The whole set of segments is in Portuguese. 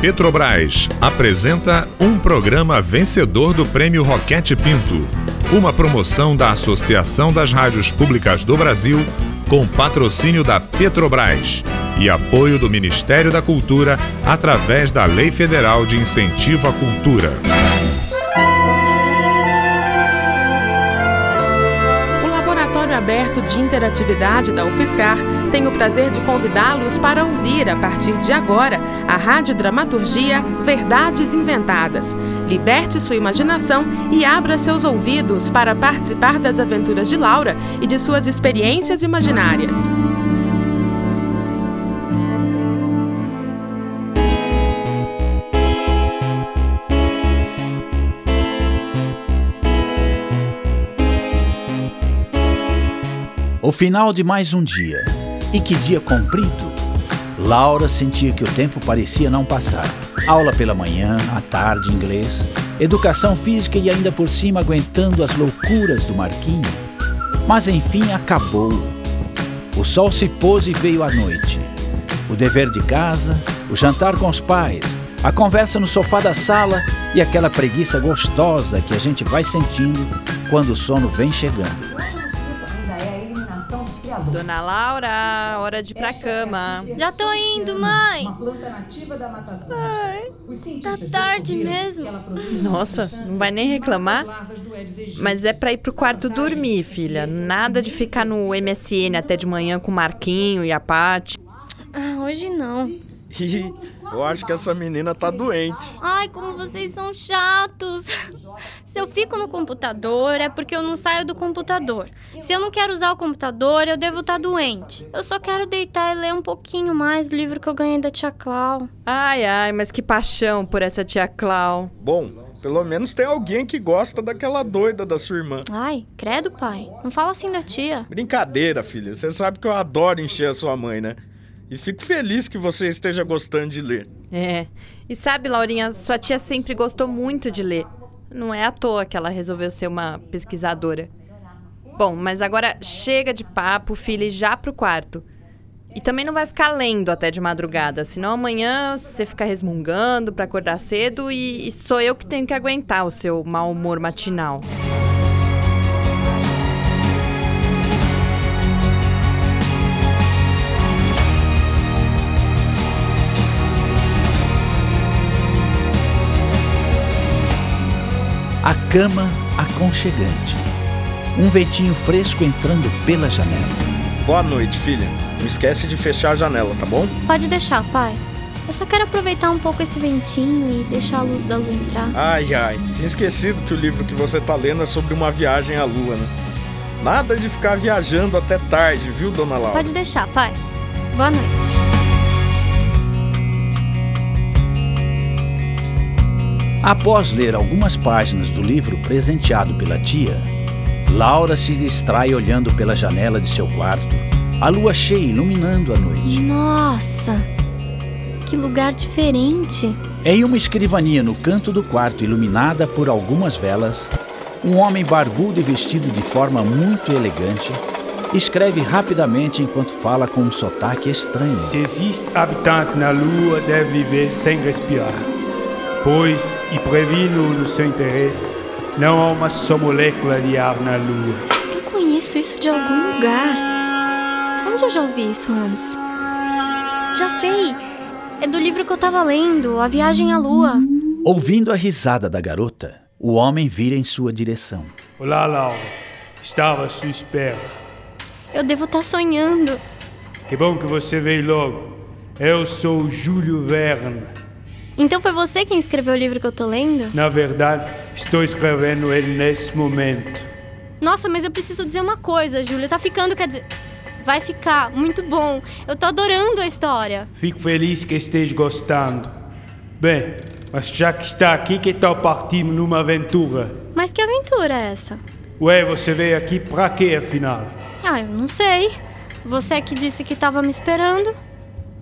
Petrobras apresenta um programa vencedor do Prêmio Roquete Pinto, uma promoção da Associação das Rádios Públicas do Brasil com patrocínio da Petrobras e apoio do Ministério da Cultura através da Lei Federal de Incentivo à Cultura. aberto de interatividade da UFSCar, tenho o prazer de convidá-los para ouvir, a partir de agora, a radiodramaturgia Verdades Inventadas. Liberte sua imaginação e abra seus ouvidos para participar das aventuras de Laura e de suas experiências imaginárias. O final de mais um dia. E que dia comprido! Laura sentia que o tempo parecia não passar. Aula pela manhã, à tarde, inglês, educação física e ainda por cima aguentando as loucuras do Marquinho. Mas enfim acabou. O sol se pôs e veio a noite. O dever de casa, o jantar com os pais, a conversa no sofá da sala e aquela preguiça gostosa que a gente vai sentindo quando o sono vem chegando. Dona Laura, hora de ir pra cama. Já tô indo, mãe. Ai, tá tarde mesmo. Nossa, não vai nem reclamar? Mas é pra ir pro quarto dormir, filha. Nada de ficar no MSN até de manhã com o Marquinho e a Paty. Ah, hoje não. Eu acho que essa menina tá doente. Ai, como vocês são chatos. Se eu fico no computador, é porque eu não saio do computador. Se eu não quero usar o computador, eu devo estar tá doente. Eu só quero deitar e ler um pouquinho mais o livro que eu ganhei da tia Clau. Ai, ai, mas que paixão por essa tia Clau. Bom, pelo menos tem alguém que gosta daquela doida da sua irmã. Ai, credo, pai. Não fala assim da tia. Brincadeira, filha. Você sabe que eu adoro encher a sua mãe, né? E fico feliz que você esteja gostando de ler. É. E sabe, Laurinha, sua tia sempre gostou muito de ler. Não é à toa que ela resolveu ser uma pesquisadora. Bom, mas agora chega de papo, filha, e já pro quarto. E também não vai ficar lendo até de madrugada, senão amanhã você fica resmungando para acordar cedo e, e sou eu que tenho que aguentar o seu mau humor matinal. A cama aconchegante. Um ventinho fresco entrando pela janela. Boa noite, filha. Não esquece de fechar a janela, tá bom? Pode deixar, pai. Eu só quero aproveitar um pouco esse ventinho e deixar a luz da lua entrar. Ai, ai. Tinha esquecido que o livro que você tá lendo é sobre uma viagem à lua, né? Nada de ficar viajando até tarde, viu, dona Laura? Pode deixar, pai. Boa noite. Após ler algumas páginas do livro presenteado pela tia, Laura se distrai olhando pela janela de seu quarto, a lua cheia iluminando a noite. Nossa! Que lugar diferente! Em uma escrivaninha no canto do quarto, iluminada por algumas velas, um homem barbudo e vestido de forma muito elegante escreve rapidamente enquanto fala com um sotaque estranho. Se existe habitante na lua, deve viver sem respirar pois, e previno no seu interesse, não há uma só molécula de ar na Lua. Eu conheço isso de algum lugar. Onde eu já ouvi isso antes? Já sei! É do livro que eu tava lendo, A Viagem à Lua. Ouvindo a risada da garota, o homem vira em sua direção. Olá, Laura. Estava à sua espera. Eu devo estar tá sonhando. Que bom que você veio logo. Eu sou Júlio Verne então foi você quem escreveu o livro que eu tô lendo? Na verdade, estou escrevendo ele nesse momento. Nossa, mas eu preciso dizer uma coisa, Júlia. Tá ficando, quer dizer. Vai ficar muito bom. Eu tô adorando a história. Fico feliz que esteja gostando. Bem, mas já que está aqui, que tal partirmos numa aventura? Mas que aventura é essa? Ué, você veio aqui pra quê, afinal? Ah, eu não sei. Você é que disse que estava me esperando.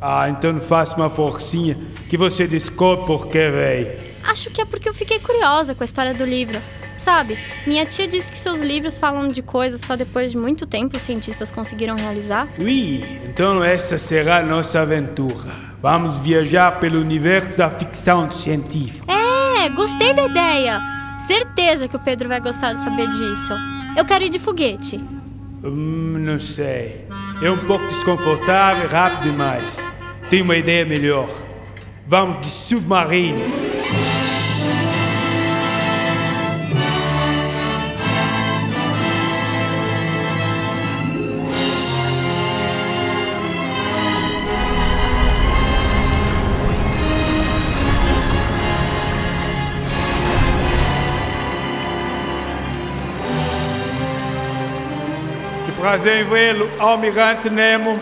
Ah, então faça uma forcinha que você descobre por que veio. Acho que é porque eu fiquei curiosa com a história do livro. Sabe, minha tia disse que seus livros falam de coisas só depois de muito tempo os cientistas conseguiram realizar. Ui, então essa será a nossa aventura. Vamos viajar pelo universo da ficção científica. É, gostei da ideia. Certeza que o Pedro vai gostar de saber disso. Eu quero ir de foguete. Hum, não sei. É um pouco desconfortável e rápido demais. Tenho uma ideia melhor. Vamos de submarino. Que prazer em vê-lo, Almirante Nemo.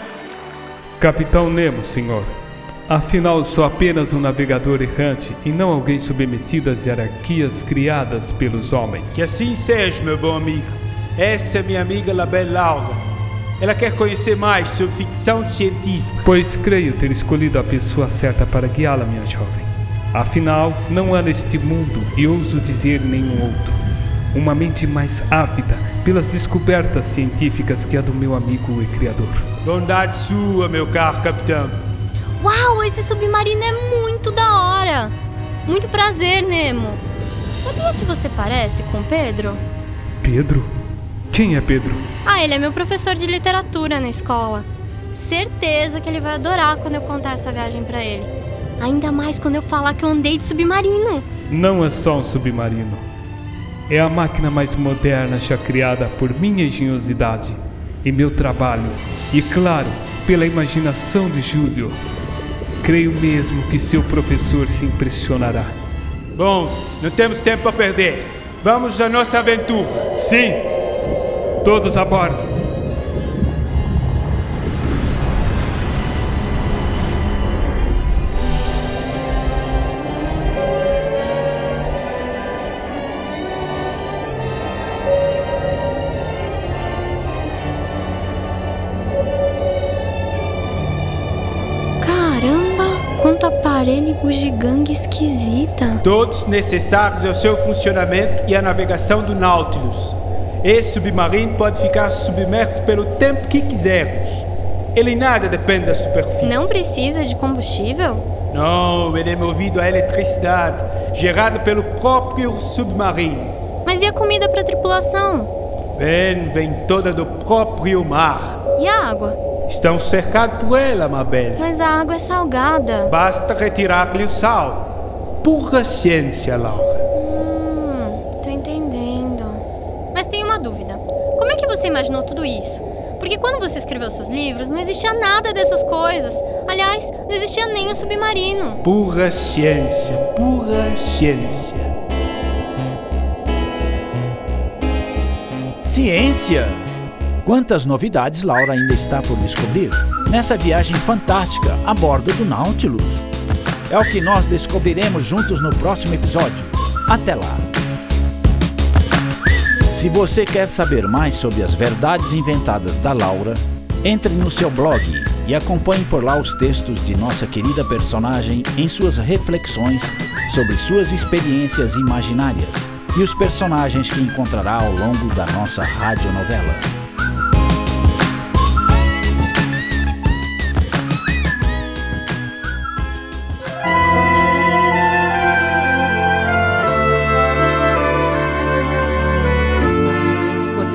Capitão Nemo, senhor. Afinal, sou apenas um navegador errante e não alguém submetido às hierarquias criadas pelos homens. Que assim seja, meu bom amigo. Essa é minha amiga Labelle Laura. Ela quer conhecer mais sobre ficção científica. Pois creio ter escolhido a pessoa certa para guiá-la, minha jovem. Afinal, não há neste mundo, e ouso dizer nenhum outro, uma mente mais ávida pelas descobertas científicas que a do meu amigo e criador. Bondade sua, meu caro capitão. Uau, esse submarino é muito da hora! Muito prazer, Nemo. Sabia que você parece com o Pedro? Pedro? Quem é Pedro? Ah, ele é meu professor de literatura na escola. Certeza que ele vai adorar quando eu contar essa viagem pra ele. Ainda mais quando eu falar que eu andei de submarino. Não é só um submarino. É a máquina mais moderna já criada por minha engenhosidade e meu trabalho, e claro, pela imaginação de Júlio. Creio mesmo que seu professor se impressionará. Bom, não temos tempo a perder. Vamos à nossa aventura. Sim! Todos a bordo! Bugiganga esquisita. Todos necessários ao seu funcionamento e à navegação do Nautilus. Esse submarino pode ficar submerso pelo tempo que quisermos. Ele nada depende da superfície. Não precisa de combustível? Não, ele é movido a eletricidade, gerada pelo próprio submarino. Mas e a comida para tripulação? Bem, vem toda do próprio mar. E a água? Estão cercados por ela, Mabel. Mas a água é salgada. Basta retirar-lhe o sal. Pura ciência, Laura. Hum, tô entendendo. Mas tenho uma dúvida. Como é que você imaginou tudo isso? Porque quando você escreveu seus livros, não existia nada dessas coisas. Aliás, não existia nem o submarino. Pura ciência, pura ciência. Ciência! Quantas novidades Laura ainda está por descobrir nessa viagem fantástica a bordo do Nautilus? É o que nós descobriremos juntos no próximo episódio. Até lá! Se você quer saber mais sobre as verdades inventadas da Laura, entre no seu blog e acompanhe por lá os textos de nossa querida personagem em suas reflexões sobre suas experiências imaginárias e os personagens que encontrará ao longo da nossa radionovela.